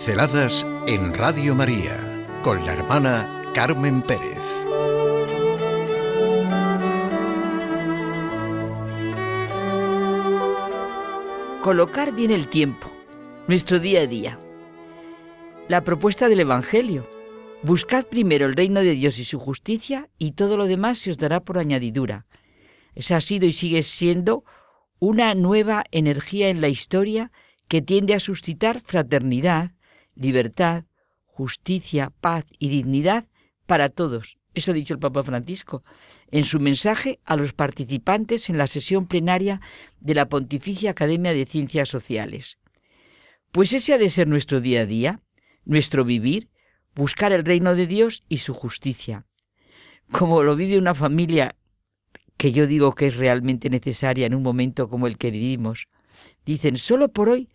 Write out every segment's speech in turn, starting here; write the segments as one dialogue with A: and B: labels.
A: Pinceladas en Radio María con la hermana Carmen Pérez.
B: Colocar bien el tiempo, nuestro día a día. La propuesta del Evangelio. Buscad primero el reino de Dios y su justicia y todo lo demás se os dará por añadidura. Esa ha sido y sigue siendo una nueva energía en la historia que tiende a suscitar fraternidad, libertad, justicia, paz y dignidad para todos. Eso ha dicho el Papa Francisco en su mensaje a los participantes en la sesión plenaria de la Pontificia Academia de Ciencias Sociales. Pues ese ha de ser nuestro día a día, nuestro vivir, buscar el reino de Dios y su justicia. Como lo vive una familia que yo digo que es realmente necesaria en un momento como el que vivimos. Dicen, solo por hoy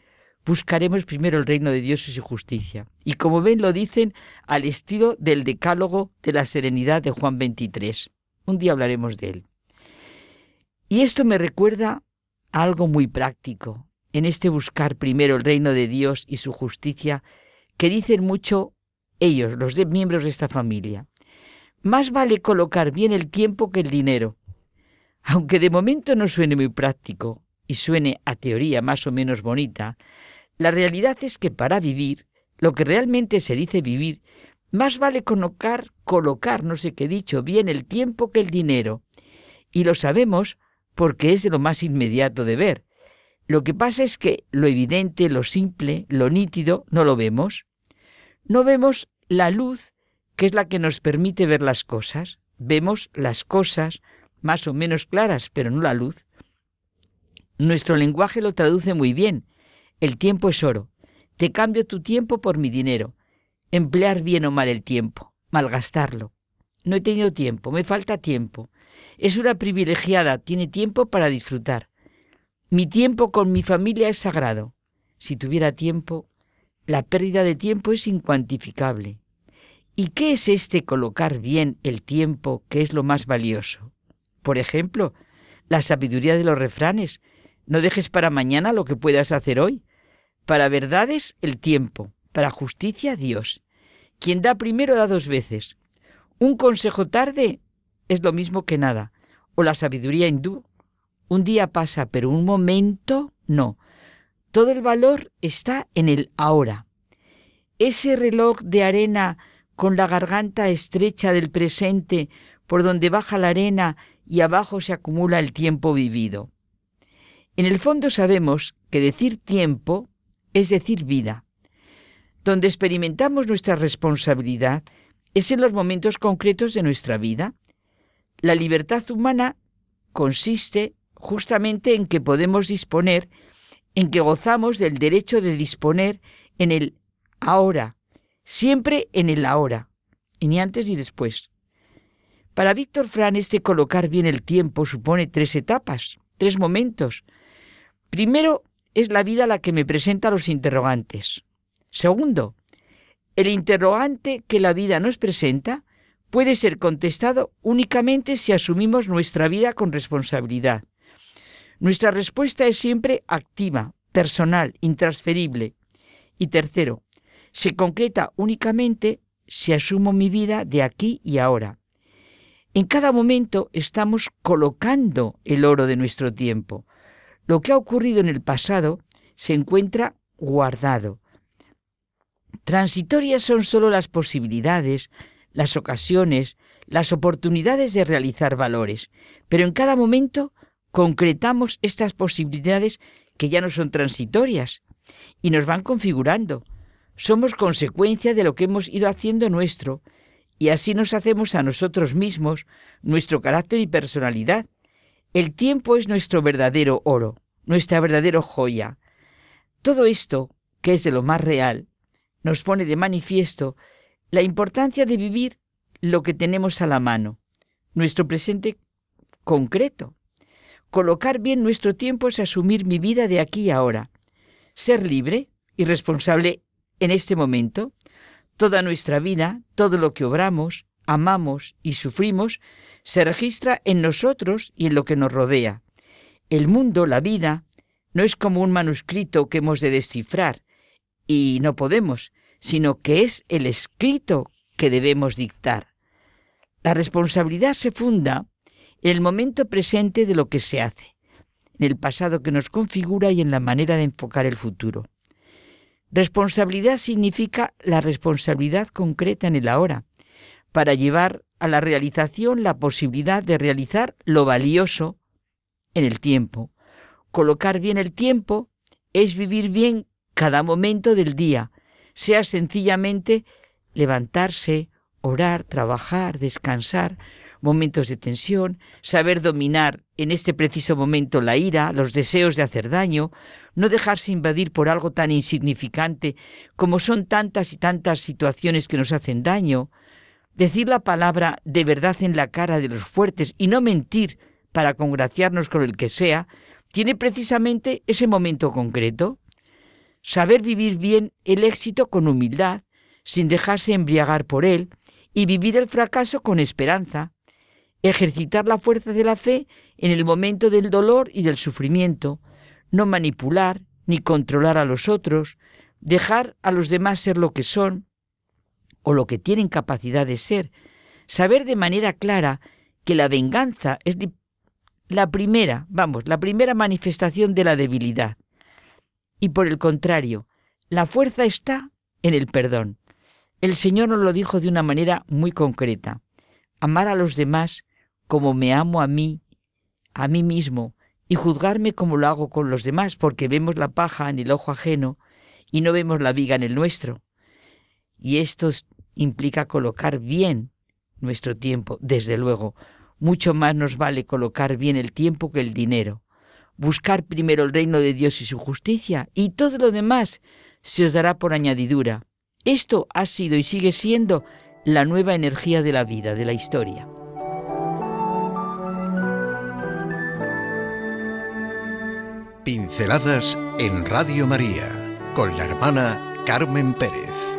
B: buscaremos primero el reino de Dios y su justicia. Y como ven, lo dicen al estilo del decálogo de la serenidad de Juan 23. Un día hablaremos de él. Y esto me recuerda a algo muy práctico, en este buscar primero el reino de Dios y su justicia, que dicen mucho ellos, los miembros de esta familia. Más vale colocar bien el tiempo que el dinero. Aunque de momento no suene muy práctico y suene a teoría más o menos bonita, la realidad es que para vivir, lo que realmente se dice vivir, más vale colocar, colocar, no sé qué dicho, bien el tiempo que el dinero. Y lo sabemos porque es de lo más inmediato de ver. Lo que pasa es que lo evidente, lo simple, lo nítido, no lo vemos. No vemos la luz, que es la que nos permite ver las cosas. Vemos las cosas más o menos claras, pero no la luz. Nuestro lenguaje lo traduce muy bien, el tiempo es oro. Te cambio tu tiempo por mi dinero. Emplear bien o mal el tiempo, malgastarlo. No he tenido tiempo, me falta tiempo. Es una privilegiada, tiene tiempo para disfrutar. Mi tiempo con mi familia es sagrado. Si tuviera tiempo, la pérdida de tiempo es incuantificable. ¿Y qué es este colocar bien el tiempo que es lo más valioso? Por ejemplo, la sabiduría de los refranes. No dejes para mañana lo que puedas hacer hoy. Para verdades, el tiempo. Para justicia, Dios. Quien da primero da dos veces. Un consejo tarde es lo mismo que nada. O la sabiduría hindú. Un día pasa, pero un momento no. Todo el valor está en el ahora. Ese reloj de arena con la garganta estrecha del presente por donde baja la arena y abajo se acumula el tiempo vivido. En el fondo sabemos que decir tiempo es decir vida. Donde experimentamos nuestra responsabilidad es en los momentos concretos de nuestra vida. La libertad humana consiste justamente en que podemos disponer, en que gozamos del derecho de disponer en el ahora, siempre en el ahora, y ni antes ni después. Para Víctor Fran, este colocar bien el tiempo supone tres etapas, tres momentos. Primero, es la vida la que me presenta los interrogantes. Segundo, el interrogante que la vida nos presenta puede ser contestado únicamente si asumimos nuestra vida con responsabilidad. Nuestra respuesta es siempre activa, personal, intransferible. Y tercero, se concreta únicamente si asumo mi vida de aquí y ahora. En cada momento estamos colocando el oro de nuestro tiempo, lo que ha ocurrido en el pasado se encuentra guardado. Transitorias son sólo las posibilidades, las ocasiones, las oportunidades de realizar valores, pero en cada momento concretamos estas posibilidades que ya no son transitorias y nos van configurando. Somos consecuencia de lo que hemos ido haciendo nuestro y así nos hacemos a nosotros mismos nuestro carácter y personalidad, el tiempo es nuestro verdadero oro, nuestra verdadera joya. Todo esto, que es de lo más real, nos pone de manifiesto la importancia de vivir lo que tenemos a la mano, nuestro presente concreto. Colocar bien nuestro tiempo es asumir mi vida de aquí y ahora, ser libre y responsable en este momento. Toda nuestra vida, todo lo que obramos, amamos y sufrimos, se registra en nosotros y en lo que nos rodea. El mundo, la vida, no es como un manuscrito que hemos de descifrar. y no podemos, sino que es el escrito que debemos dictar. La responsabilidad se funda en el momento presente de lo que se hace, en el pasado que nos configura y en la manera de enfocar el futuro. Responsabilidad significa la responsabilidad concreta en el ahora, para llevar a la realización la posibilidad de realizar lo valioso en el tiempo. Colocar bien el tiempo es vivir bien cada momento del día, sea sencillamente levantarse, orar, trabajar, descansar, momentos de tensión, saber dominar en este preciso momento la ira, los deseos de hacer daño, no dejarse invadir por algo tan insignificante como son tantas y tantas situaciones que nos hacen daño, decir la palabra de verdad en la cara de los fuertes y no mentir para congraciarnos con el que sea, tiene precisamente ese momento concreto. Saber vivir bien el éxito con humildad, sin dejarse embriagar por él, y vivir el fracaso con esperanza. Ejercitar la fuerza de la fe en el momento del dolor y del sufrimiento, no manipular ni controlar a los otros, dejar a los demás ser lo que son, o lo que tienen capacidad de ser, saber de manera clara que la venganza es la primera, vamos, la primera manifestación de la debilidad. Y por el contrario, la fuerza está en el perdón. El Señor nos lo dijo de una manera muy concreta. Amar a los demás como me amo a mí, a mí mismo, y juzgarme como lo hago con los demás, porque vemos la paja en el ojo ajeno y no vemos la viga en el nuestro. Y esto implica colocar bien nuestro tiempo, desde luego. Mucho más nos vale colocar bien el tiempo que el dinero. Buscar primero el reino de Dios y su justicia, y todo lo demás se os dará por añadidura. Esto ha sido y sigue siendo la nueva energía de la vida, de la historia.
A: Pinceladas en Radio María con la hermana Carmen Pérez.